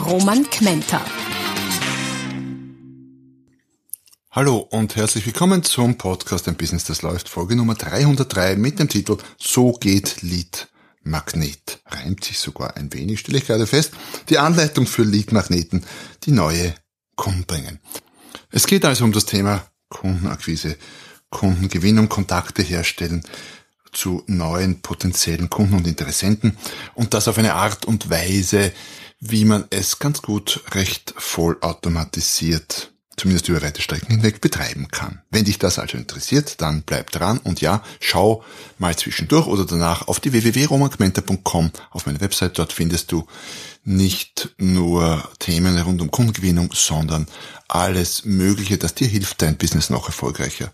Roman Kmenter. Hallo und herzlich willkommen zum Podcast Ein Business, das läuft, Folge Nummer 303 mit dem Titel So geht Lead Magnet. Reimt sich sogar ein wenig, stelle ich gerade fest. Die Anleitung für Lead Magneten, die neue Kunden bringen. Es geht also um das Thema Kundenakquise, Kundengewinnung, Kontakte herstellen zu neuen potenziellen Kunden und Interessenten und das auf eine Art und Weise, wie man es ganz gut recht vollautomatisiert zumindest über weite Strecken hinweg betreiben kann. Wenn dich das also interessiert, dann bleib dran und ja, schau mal zwischendurch oder danach auf die www.romangmenta.com auf meine Website. Dort findest du nicht nur Themen rund um Kundengewinnung, sondern alles Mögliche, das dir hilft, dein Business noch erfolgreicher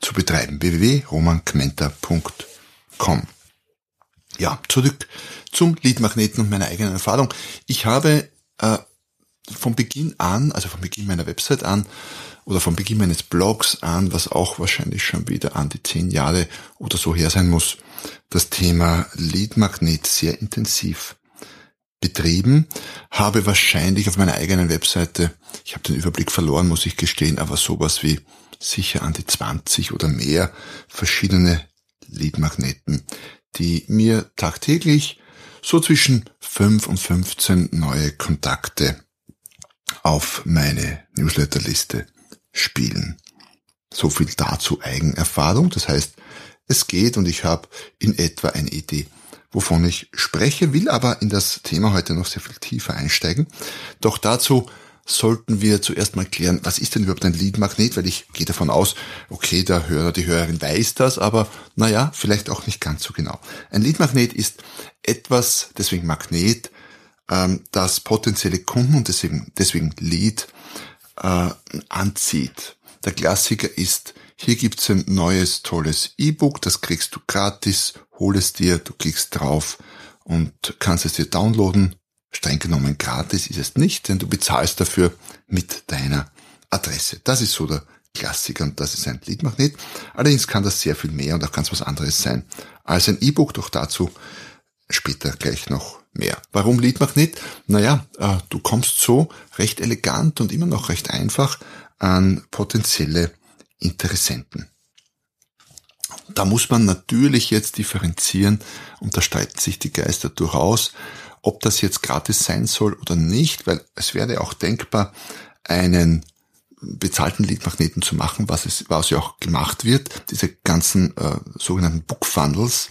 zu betreiben. www.romangmenta.com Ja, zurück zum Leadmagneten und meiner eigenen Erfahrung. Ich habe äh, von Beginn an, also von Beginn meiner Website an oder von Beginn meines Blogs an, was auch wahrscheinlich schon wieder an die zehn Jahre oder so her sein muss, das Thema Lead Magnet sehr intensiv betrieben, habe wahrscheinlich auf meiner eigenen Webseite, ich habe den Überblick verloren, muss ich gestehen, aber sowas wie sicher an die 20 oder mehr verschiedene Lead-Magneten, die mir tagtäglich so zwischen 5 und 15 neue Kontakte auf meine Newsletterliste spielen. So viel dazu Eigenerfahrung. Das heißt, es geht und ich habe in etwa eine Idee, wovon ich spreche, will aber in das Thema heute noch sehr viel tiefer einsteigen. Doch dazu sollten wir zuerst mal klären, was ist denn überhaupt ein Lead-Magnet, weil ich gehe davon aus, okay, der Hörer, die Hörerin weiß das, aber naja, vielleicht auch nicht ganz so genau. Ein Lead-Magnet ist etwas, deswegen Magnet, ähm, das potenzielle Kunden und deswegen, deswegen Lead äh, anzieht. Der Klassiker ist, hier gibt's ein neues, tolles E-Book, das kriegst du gratis, hol es dir, du klickst drauf und kannst es dir downloaden. Streng genommen gratis ist es nicht, denn du bezahlst dafür mit deiner Adresse. Das ist so der Klassiker und das ist ein Leadmagnet. Allerdings kann das sehr viel mehr und auch ganz was anderes sein als ein E-Book, doch dazu später gleich noch mehr. Warum Leadmagnet? Naja, äh, du kommst so recht elegant und immer noch recht einfach an potenzielle Interessenten. Da muss man natürlich jetzt differenzieren und da streiten sich die Geister durchaus, ob das jetzt gratis sein soll oder nicht, weil es wäre auch denkbar, einen bezahlten Leadmagneten zu machen, was es, was ja auch gemacht wird. Diese ganzen äh, sogenannten Book Funnels,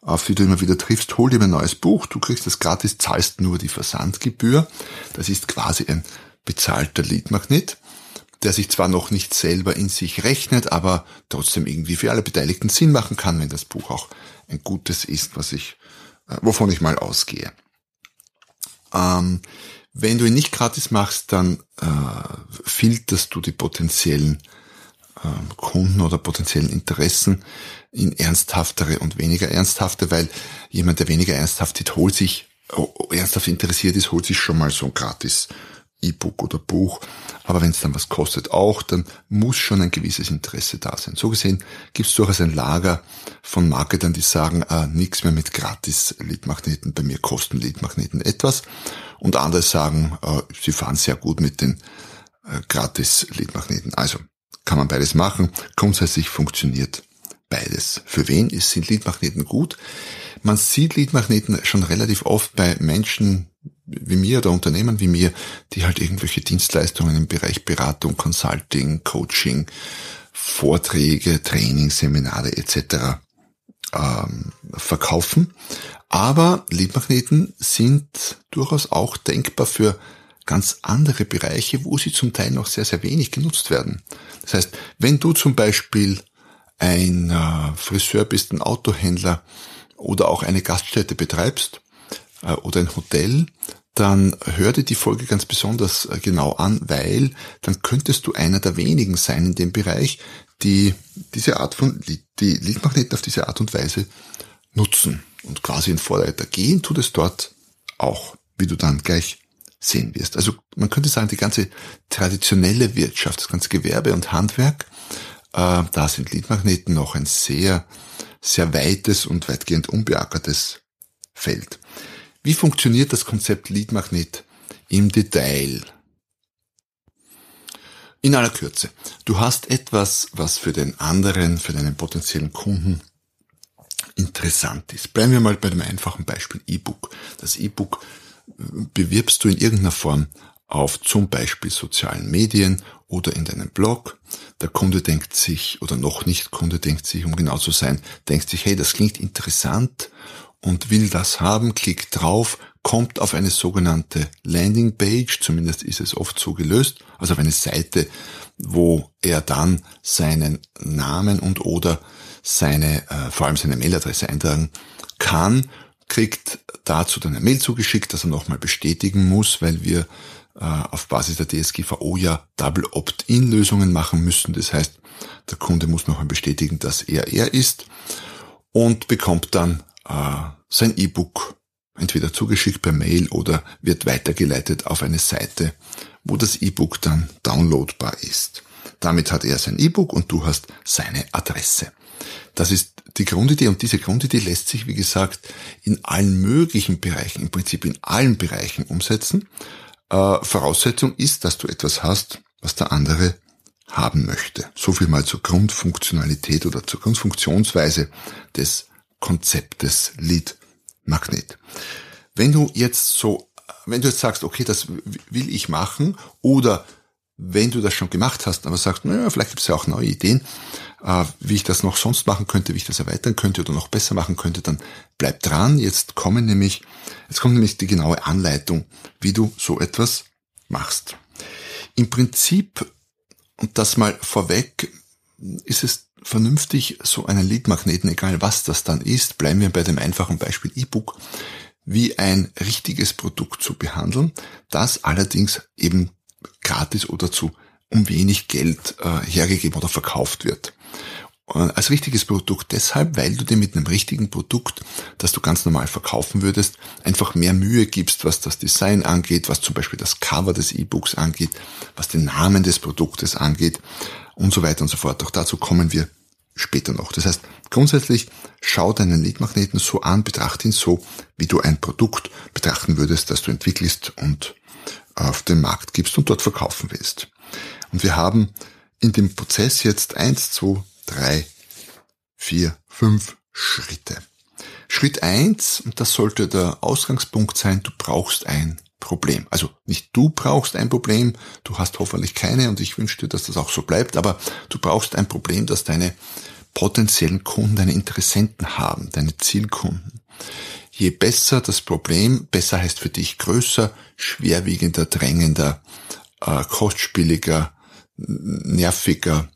auf die du immer wieder triffst, hol dir ein neues Buch, du kriegst das gratis, zahlst nur die Versandgebühr. Das ist quasi ein bezahlter Leadmagnet, der sich zwar noch nicht selber in sich rechnet, aber trotzdem irgendwie für alle Beteiligten Sinn machen kann, wenn das Buch auch ein gutes ist, was ich, äh, wovon ich mal ausgehe. Ähm, wenn du ihn nicht gratis machst, dann äh, filterst du die potenziellen äh, Kunden oder potenziellen Interessen in ernsthaftere und weniger ernsthafte, weil jemand, der weniger ernsthaft ist, holt sich, äh, ernsthaft interessiert ist, holt sich schon mal so ein gratis E-Book oder Buch. Aber wenn es dann was kostet auch, dann muss schon ein gewisses Interesse da sein. So gesehen gibt es durchaus ein Lager von Marketern, die sagen, äh, nichts mehr mit gratis Leadmagneten, bei mir kosten Leadmagneten etwas. Und andere sagen, äh, sie fahren sehr gut mit den äh, gratis Leadmagneten. Also kann man beides machen. Grundsätzlich funktioniert beides. Für wen sind Leadmagneten gut? Man sieht Leadmagneten schon relativ oft bei Menschen wie mir oder Unternehmen wie mir, die halt irgendwelche Dienstleistungen im Bereich Beratung, Consulting, Coaching, Vorträge, Trainings, Seminare etc. Ähm, verkaufen. Aber Leadmagneten sind durchaus auch denkbar für ganz andere Bereiche, wo sie zum Teil noch sehr, sehr wenig genutzt werden. Das heißt, wenn du zum Beispiel ein äh, Friseur bist, ein Autohändler oder auch eine Gaststätte betreibst oder ein Hotel, dann hör dir die Folge ganz besonders äh, genau an, weil dann könntest du einer der wenigen sein in dem Bereich, die diese Art von, die Leadmagneten auf diese Art und Weise nutzen und quasi in Vorleiter gehen, tut es dort auch, wie du dann gleich sehen wirst. Also man könnte sagen, die ganze traditionelle Wirtschaft, das ganze Gewerbe und Handwerk, äh, da sind Leadmagneten noch ein sehr, sehr weites und weitgehend unbeackertes Feld. Wie funktioniert das Konzept Leadmagnet im Detail? In aller Kürze. Du hast etwas, was für den anderen, für deinen potenziellen Kunden interessant ist. Bleiben wir mal bei dem einfachen Beispiel E-Book. Das E-Book bewirbst du in irgendeiner Form auf zum Beispiel sozialen Medien oder in deinem Blog. Der Kunde denkt sich, oder noch nicht Kunde denkt sich, um genau zu sein, denkt sich, hey, das klingt interessant und will das haben, klickt drauf, kommt auf eine sogenannte Landingpage, zumindest ist es oft so gelöst, also auf eine Seite, wo er dann seinen Namen und oder seine, äh, vor allem seine Mailadresse eintragen kann, kriegt dazu dann eine Mail zugeschickt, dass er nochmal bestätigen muss, weil wir äh, auf Basis der DSGVO ja Double Opt-in-Lösungen machen müssen. Das heißt, der Kunde muss noch bestätigen, dass er er ist und bekommt dann äh, sein E-Book entweder zugeschickt per Mail oder wird weitergeleitet auf eine Seite, wo das E-Book dann downloadbar ist. Damit hat er sein E-Book und du hast seine Adresse. Das ist die Grundidee und diese Grundidee lässt sich, wie gesagt, in allen möglichen Bereichen, im Prinzip in allen Bereichen umsetzen. Äh, Voraussetzung ist, dass du etwas hast, was der andere haben möchte. So viel mal zur Grundfunktionalität oder zur Grundfunktionsweise des Konzeptes Lead Magnet. Wenn du jetzt so, wenn du jetzt sagst, okay, das will ich machen oder wenn du das schon gemacht hast, aber sagst, naja, vielleicht gibt es ja auch neue Ideen, äh, wie ich das noch sonst machen könnte, wie ich das erweitern könnte oder noch besser machen könnte, dann bleib dran. Jetzt kommen nämlich, jetzt kommt nämlich die genaue Anleitung, wie du so etwas machst. Im Prinzip, und das mal vorweg, ist es vernünftig, so einen Leadmagneten, egal was das dann ist, bleiben wir bei dem einfachen Beispiel E-Book, wie ein richtiges Produkt zu behandeln, das allerdings eben gratis oder zu um wenig Geld äh, hergegeben oder verkauft wird. Als richtiges Produkt deshalb, weil du dir mit einem richtigen Produkt, das du ganz normal verkaufen würdest, einfach mehr Mühe gibst, was das Design angeht, was zum Beispiel das Cover des E-Books angeht, was den Namen des Produktes angeht und so weiter und so fort. Auch dazu kommen wir später noch. Das heißt, grundsätzlich schau deinen Leadmagneten so an, betrachte ihn so, wie du ein Produkt betrachten würdest, das du entwickelst und auf den Markt gibst und dort verkaufen willst. Und wir haben in dem Prozess jetzt eins, zwei, drei, vier, fünf Schritte. Schritt eins, und das sollte der Ausgangspunkt sein, du brauchst ein Problem. Also nicht du brauchst ein Problem, du hast hoffentlich keine und ich wünsche dir, dass das auch so bleibt, aber du brauchst ein Problem, das deine potenziellen Kunden, deine Interessenten haben, deine Zielkunden. Je besser das Problem, besser heißt für dich größer, schwerwiegender, drängender, äh, kostspieliger, nerviger,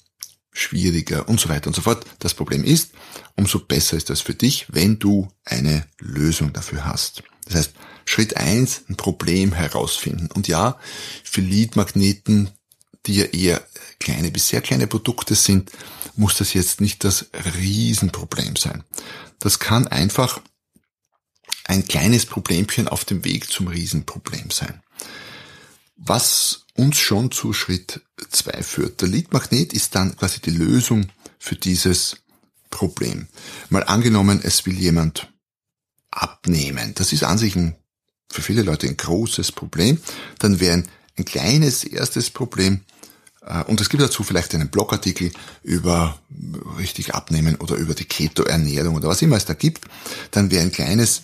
schwieriger und so weiter und so fort das Problem ist, umso besser ist das für dich, wenn du eine Lösung dafür hast. Das heißt, Schritt eins ein Problem herausfinden. Und ja, für Leadmagneten, die ja eher kleine bis sehr kleine Produkte sind, muss das jetzt nicht das Riesenproblem sein. Das kann einfach ein kleines Problemchen auf dem Weg zum Riesenproblem sein. Was uns schon zu Schritt zwei führt. Der Leadmagnet ist dann quasi die Lösung für dieses Problem. Mal angenommen, es will jemand abnehmen. Das ist an sich ein, für viele Leute ein großes Problem. Dann wäre ein, ein kleines erstes Problem, äh, und es gibt dazu vielleicht einen Blogartikel über richtig abnehmen oder über die Keto-Ernährung oder was immer es da gibt, dann wäre ein kleines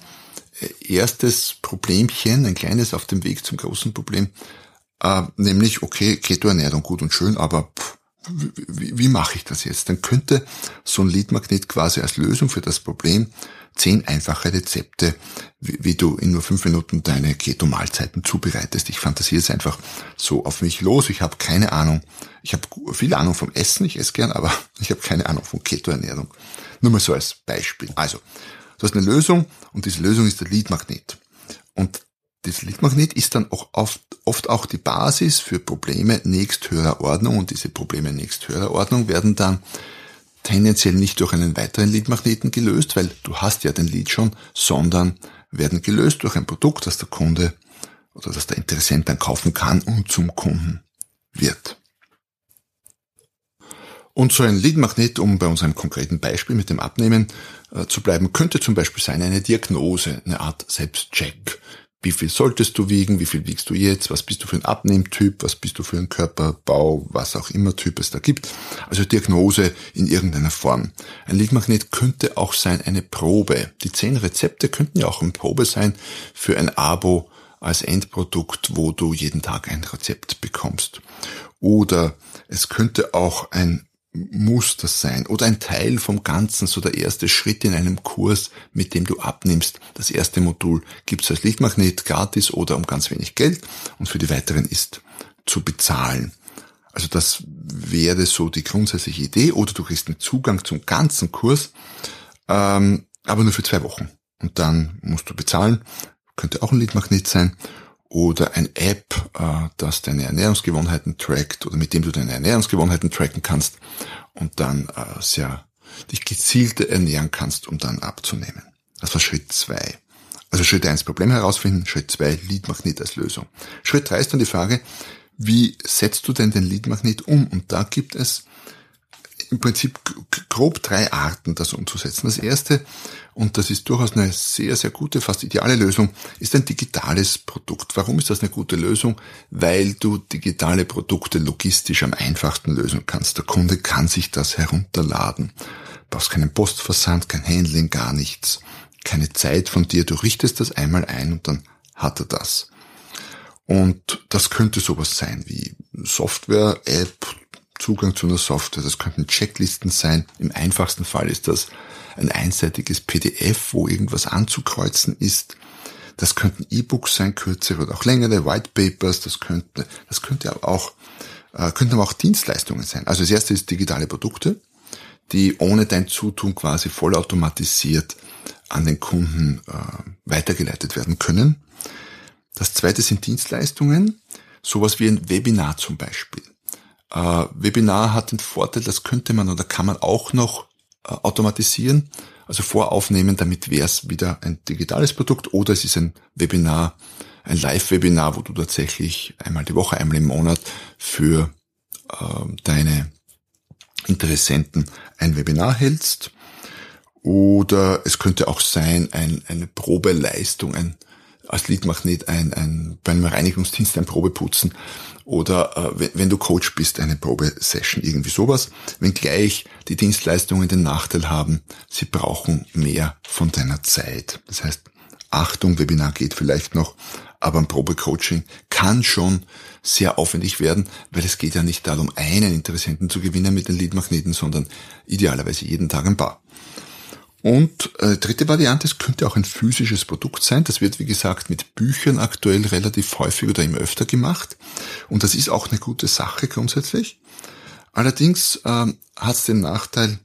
äh, erstes Problemchen, ein kleines auf dem Weg zum großen Problem, äh, nämlich, okay, Keto-Ernährung gut und schön, aber pff, wie, wie mache ich das jetzt? Dann könnte so ein Leadmagnet quasi als Lösung für das Problem zehn einfache Rezepte, wie, wie du in nur fünf Minuten deine Keto-Mahlzeiten zubereitest. Ich fantasiere es einfach so auf mich los. Ich habe keine Ahnung. Ich habe viel Ahnung vom Essen, ich esse gern, aber ich habe keine Ahnung von Keto-Ernährung. Nur mal so als Beispiel. Also, du hast eine Lösung und diese Lösung ist der Leadmagnet. Und das Leadmagnet ist dann auch oft, oft auch die Basis für Probleme nächsthöherer Ordnung und diese Probleme nächsthöherer Ordnung werden dann tendenziell nicht durch einen weiteren Leadmagneten gelöst, weil du hast ja den Lead schon, sondern werden gelöst durch ein Produkt, das der Kunde oder das der Interessent dann kaufen kann und zum Kunden wird. Und so ein Leadmagnet, um bei unserem konkreten Beispiel mit dem Abnehmen äh, zu bleiben, könnte zum Beispiel sein eine Diagnose, eine Art Selbstcheck. Wie viel solltest du wiegen? Wie viel wiegst du jetzt? Was bist du für ein Abnehmtyp? Was bist du für ein Körperbau? Was auch immer Typ es da gibt. Also Diagnose in irgendeiner Form. Ein Leadmagnet könnte auch sein eine Probe. Die zehn Rezepte könnten ja auch eine Probe sein für ein Abo als Endprodukt, wo du jeden Tag ein Rezept bekommst. Oder es könnte auch ein muss das sein oder ein Teil vom Ganzen, so der erste Schritt in einem Kurs, mit dem du abnimmst. Das erste Modul gibt's als Lichtmagnet gratis oder um ganz wenig Geld und für die weiteren ist zu bezahlen. Also das wäre so die grundsätzliche Idee oder du kriegst einen Zugang zum ganzen Kurs, ähm, aber nur für zwei Wochen und dann musst du bezahlen. Könnte auch ein Lichtmagnet sein oder ein App, äh, das deine Ernährungsgewohnheiten trackt oder mit dem du deine Ernährungsgewohnheiten tracken kannst und dann äh, sehr dich gezielt ernähren kannst, um dann abzunehmen. Das war Schritt zwei. Also Schritt eins Problem herausfinden, Schritt zwei Leadmagnet als Lösung. Schritt drei ist dann die Frage, wie setzt du denn den Leadmagnet um? Und da gibt es im Prinzip grob drei Arten, das umzusetzen. Das erste, und das ist durchaus eine sehr, sehr gute, fast ideale Lösung, ist ein digitales Produkt. Warum ist das eine gute Lösung? Weil du digitale Produkte logistisch am einfachsten lösen kannst. Der Kunde kann sich das herunterladen. Du brauchst keinen Postversand, kein Handling, gar nichts. Keine Zeit von dir. Du richtest das einmal ein und dann hat er das. Und das könnte sowas sein wie Software, App, Zugang zu einer Software. Das könnten Checklisten sein. Im einfachsten Fall ist das ein einseitiges PDF, wo irgendwas anzukreuzen ist. Das könnten E-Books sein, kürzere oder auch längere, White Papers. Das könnte, das könnte aber auch, äh, könnten aber auch Dienstleistungen sein. Also das erste ist digitale Produkte, die ohne dein Zutun quasi vollautomatisiert an den Kunden äh, weitergeleitet werden können. Das zweite sind Dienstleistungen, sowas wie ein Webinar zum Beispiel. Äh, Webinar hat den Vorteil, das könnte man oder kann man auch noch äh, automatisieren, also voraufnehmen, damit wäre es wieder ein digitales Produkt oder es ist ein Webinar, ein Live-Webinar, wo du tatsächlich einmal die Woche, einmal im Monat für äh, deine Interessenten ein Webinar hältst. Oder es könnte auch sein, ein, eine Probeleistung, ein, als Leadmagnet ein, ein, bei einem Reinigungsdienst ein Probeputzen oder äh, wenn du Coach bist, eine Probesession, irgendwie sowas. Wenngleich die Dienstleistungen den Nachteil haben, sie brauchen mehr von deiner Zeit. Das heißt, Achtung, Webinar geht vielleicht noch, aber ein Probecoaching kann schon sehr aufwendig werden, weil es geht ja nicht darum, einen Interessenten zu gewinnen mit den Leadmagneten, sondern idealerweise jeden Tag ein paar. Und äh, dritte Variante, es könnte auch ein physisches Produkt sein. Das wird, wie gesagt, mit Büchern aktuell relativ häufig oder immer öfter gemacht. Und das ist auch eine gute Sache grundsätzlich. Allerdings ähm, hat es den Nachteil,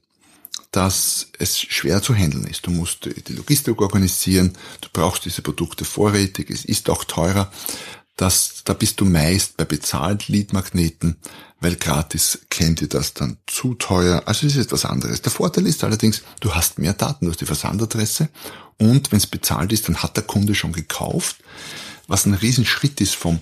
dass es schwer zu handeln ist. Du musst die Logistik organisieren, du brauchst diese Produkte vorrätig, es ist auch teurer. Das, da bist du meist bei bezahlt Leadmagneten weil gratis kennt ihr das dann zu teuer. Also es ist etwas anderes. Der Vorteil ist allerdings, du hast mehr Daten, du hast die Versandadresse und wenn es bezahlt ist, dann hat der Kunde schon gekauft, was ein Riesenschritt ist vom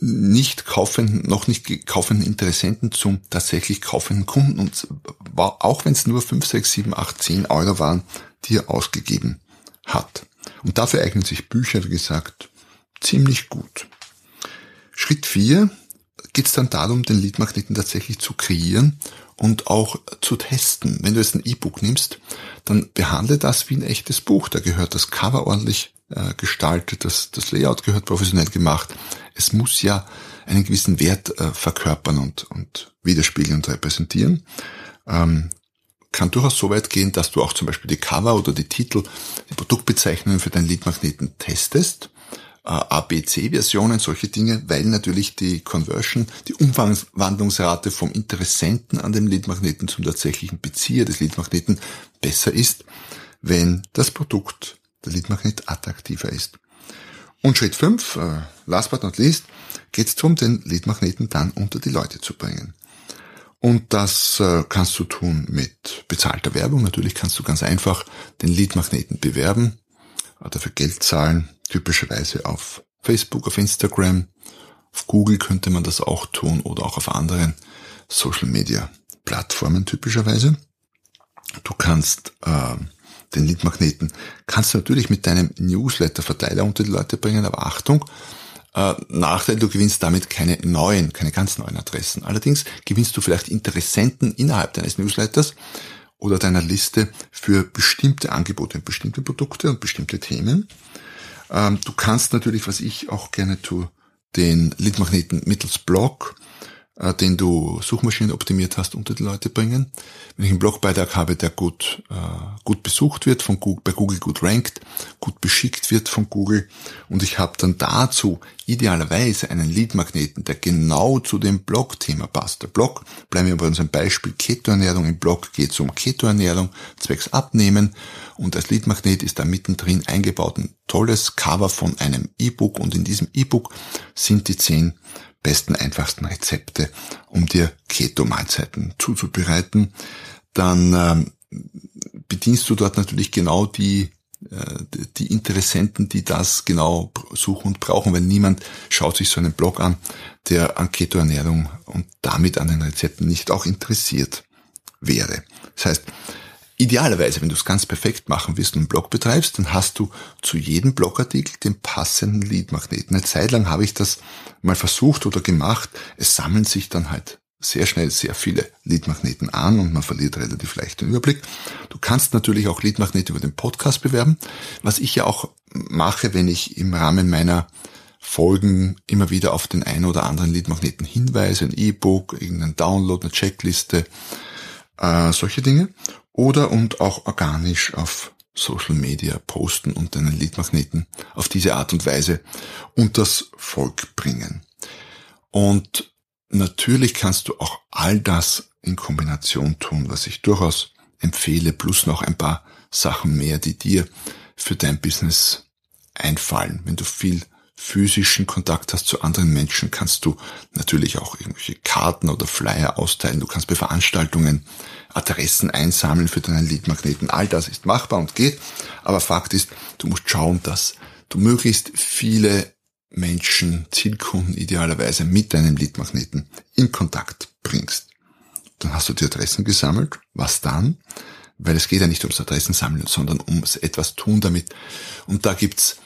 nicht kaufenden, noch nicht kaufenden Interessenten zum tatsächlich kaufenden Kunden und auch wenn es nur 5, 6, 7, 8, 10 Euro waren, die er ausgegeben hat. Und dafür eignen sich Bücher, wie gesagt, ziemlich gut. Schritt 4 geht es dann darum, den Leadmagneten tatsächlich zu kreieren und auch zu testen. Wenn du jetzt ein E-Book nimmst, dann behandle das wie ein echtes Buch. Da gehört das Cover ordentlich äh, gestaltet, das, das Layout gehört professionell gemacht. Es muss ja einen gewissen Wert äh, verkörpern und, und widerspiegeln und repräsentieren. Ähm, kann durchaus so weit gehen, dass du auch zum Beispiel die Cover oder die Titel, die Produktbezeichnungen für deinen Leadmagneten testest ABC-Versionen, solche Dinge, weil natürlich die Conversion, die Umwandlungsrate vom Interessenten an dem Leadmagneten zum tatsächlichen Bezieher des Leadmagneten besser ist, wenn das Produkt, der Leadmagnet, attraktiver ist. Und Schritt 5, äh, last but not least, geht es darum, den Leadmagneten dann unter die Leute zu bringen. Und das äh, kannst du tun mit bezahlter Werbung. Natürlich kannst du ganz einfach den Leadmagneten bewerben, äh, dafür Geld zahlen, typischerweise auf Facebook, auf Instagram, auf Google könnte man das auch tun oder auch auf anderen Social Media Plattformen typischerweise. Du kannst äh, den Leadmagneten kannst du natürlich mit deinem Newsletter-Verteiler unter die Leute bringen, aber Achtung, äh, Nachteil, du gewinnst damit keine neuen, keine ganz neuen Adressen. Allerdings gewinnst du vielleicht Interessenten innerhalb deines Newsletters oder deiner Liste für bestimmte Angebote, bestimmte Produkte und bestimmte Themen. Ähm, du kannst natürlich, was ich auch gerne tue, den Leadmagneten mittels Blog äh, den du Suchmaschinen optimiert hast, unter die Leute bringen. Wenn ich einen Blogbeitrag habe, der gut, äh, gut besucht wird, von Google, bei Google gut rankt, gut beschickt wird von Google und ich habe dann dazu idealerweise einen Leadmagneten, der genau zu dem Blog-Thema passt. Der Blog, bleiben wir bei unserem Beispiel Ketoernährung, im Blog geht es um Ketoernährung, zwecks Abnehmen und als Leadmagnet ist da mittendrin eingebaut ein tolles Cover von einem E-Book und in diesem E-Book sind die zehn besten, einfachsten Rezepte, um dir Keto-Mahlzeiten zuzubereiten, dann ähm, bedienst du dort natürlich genau die äh, die Interessenten, die das genau suchen und brauchen, weil niemand schaut sich so einen Blog an, der an Ketoernährung und damit an den Rezepten nicht auch interessiert wäre. Das heißt, Idealerweise, wenn du es ganz perfekt machen willst und einen Blog betreibst, dann hast du zu jedem Blogartikel den passenden Leadmagneten. Eine Zeit lang habe ich das mal versucht oder gemacht. Es sammeln sich dann halt sehr schnell sehr viele Leadmagneten an und man verliert relativ leicht den Überblick. Du kannst natürlich auch Leadmagnete über den Podcast bewerben, was ich ja auch mache, wenn ich im Rahmen meiner Folgen immer wieder auf den einen oder anderen Leadmagneten hinweise, ein E-Book, irgendein Download, eine Checkliste, äh, solche Dinge oder und auch organisch auf Social Media posten und deinen Leadmagneten auf diese Art und Weise unters Volk bringen. Und natürlich kannst du auch all das in Kombination tun, was ich durchaus empfehle, plus noch ein paar Sachen mehr, die dir für dein Business einfallen. Wenn du viel physischen Kontakt hast zu anderen Menschen, kannst du natürlich auch irgendwelche Karten oder Flyer austeilen. Du kannst bei Veranstaltungen Adressen einsammeln für deinen Leadmagneten. All das ist machbar und geht. Aber Fakt ist, du musst schauen, dass du möglichst viele Menschen, Zielkunden idealerweise mit deinem Leadmagneten in Kontakt bringst. Dann hast du die Adressen gesammelt. Was dann? Weil es geht ja nicht ums Adressensammeln, sondern ums etwas tun damit. Und da gibt's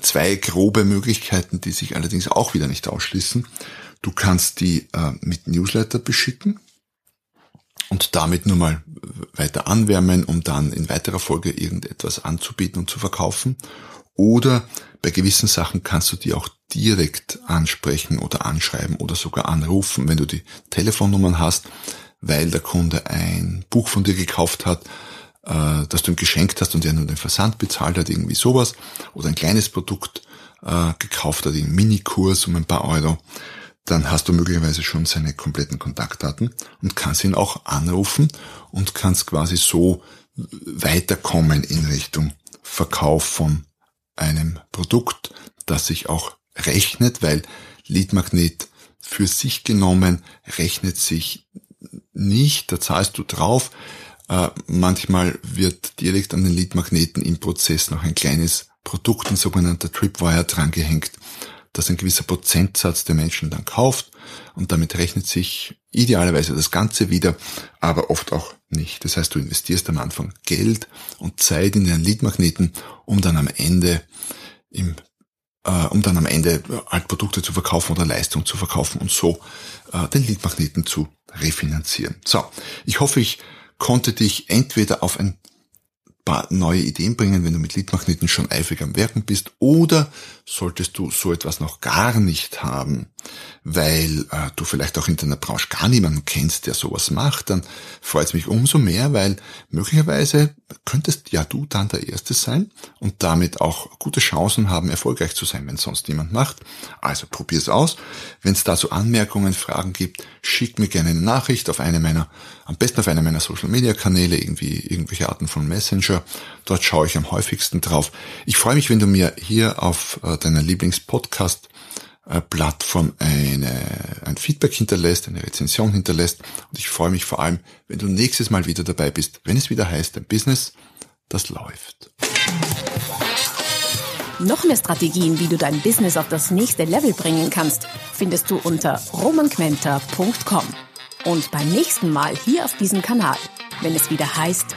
zwei grobe Möglichkeiten, die sich allerdings auch wieder nicht ausschließen. Du kannst die äh, mit Newsletter beschicken und damit nur mal weiter anwärmen, um dann in weiterer Folge irgendetwas anzubieten und zu verkaufen. Oder bei gewissen Sachen kannst du die auch direkt ansprechen oder anschreiben oder sogar anrufen, wenn du die Telefonnummern hast, weil der Kunde ein Buch von dir gekauft hat, äh, das du ihm geschenkt hast und er nur den Versand bezahlt hat, irgendwie sowas, oder ein kleines Produkt äh, gekauft hat, einen Minikurs um ein paar Euro dann hast du möglicherweise schon seine kompletten Kontaktdaten und kannst ihn auch anrufen und kannst quasi so weiterkommen in Richtung Verkauf von einem Produkt, das sich auch rechnet, weil Leadmagnet für sich genommen rechnet sich nicht, da zahlst du drauf. Äh, manchmal wird direkt an den Leadmagneten im Prozess noch ein kleines Produkt, ein sogenannter Tripwire drangehängt dass ein gewisser Prozentsatz der Menschen dann kauft und damit rechnet sich idealerweise das Ganze wieder, aber oft auch nicht. Das heißt, du investierst am Anfang Geld und Zeit in den Leadmagneten, um dann am Ende im äh, um dann am Ende halt Produkte zu verkaufen oder Leistungen zu verkaufen und so äh, den Leadmagneten zu refinanzieren. So, ich hoffe, ich konnte dich entweder auf ein paar neue Ideen bringen, wenn du mit Leadmagneten schon eifrig am Werken bist oder solltest du so etwas noch gar nicht haben, weil äh, du vielleicht auch in deiner Branche gar niemanden kennst, der sowas macht, dann freut es mich umso mehr, weil möglicherweise könntest ja du dann der Erste sein und damit auch gute Chancen haben, erfolgreich zu sein, wenn sonst niemand macht. Also probier's aus. Wenn es dazu Anmerkungen, Fragen gibt, schick mir gerne eine Nachricht auf eine meiner, am besten auf einer meiner Social Media Kanäle, irgendwie irgendwelche Arten von Messenger Dort schaue ich am häufigsten drauf. Ich freue mich, wenn du mir hier auf äh, deiner Lieblingspodcast Plattform eine, ein Feedback hinterlässt, eine Rezension hinterlässt. Und ich freue mich vor allem, wenn du nächstes Mal wieder dabei bist, wenn es wieder heißt, ein Business, das läuft. Noch mehr Strategien, wie du dein Business auf das nächste Level bringen kannst, findest du unter romanquenter.com. Und beim nächsten Mal hier auf diesem Kanal, wenn es wieder heißt,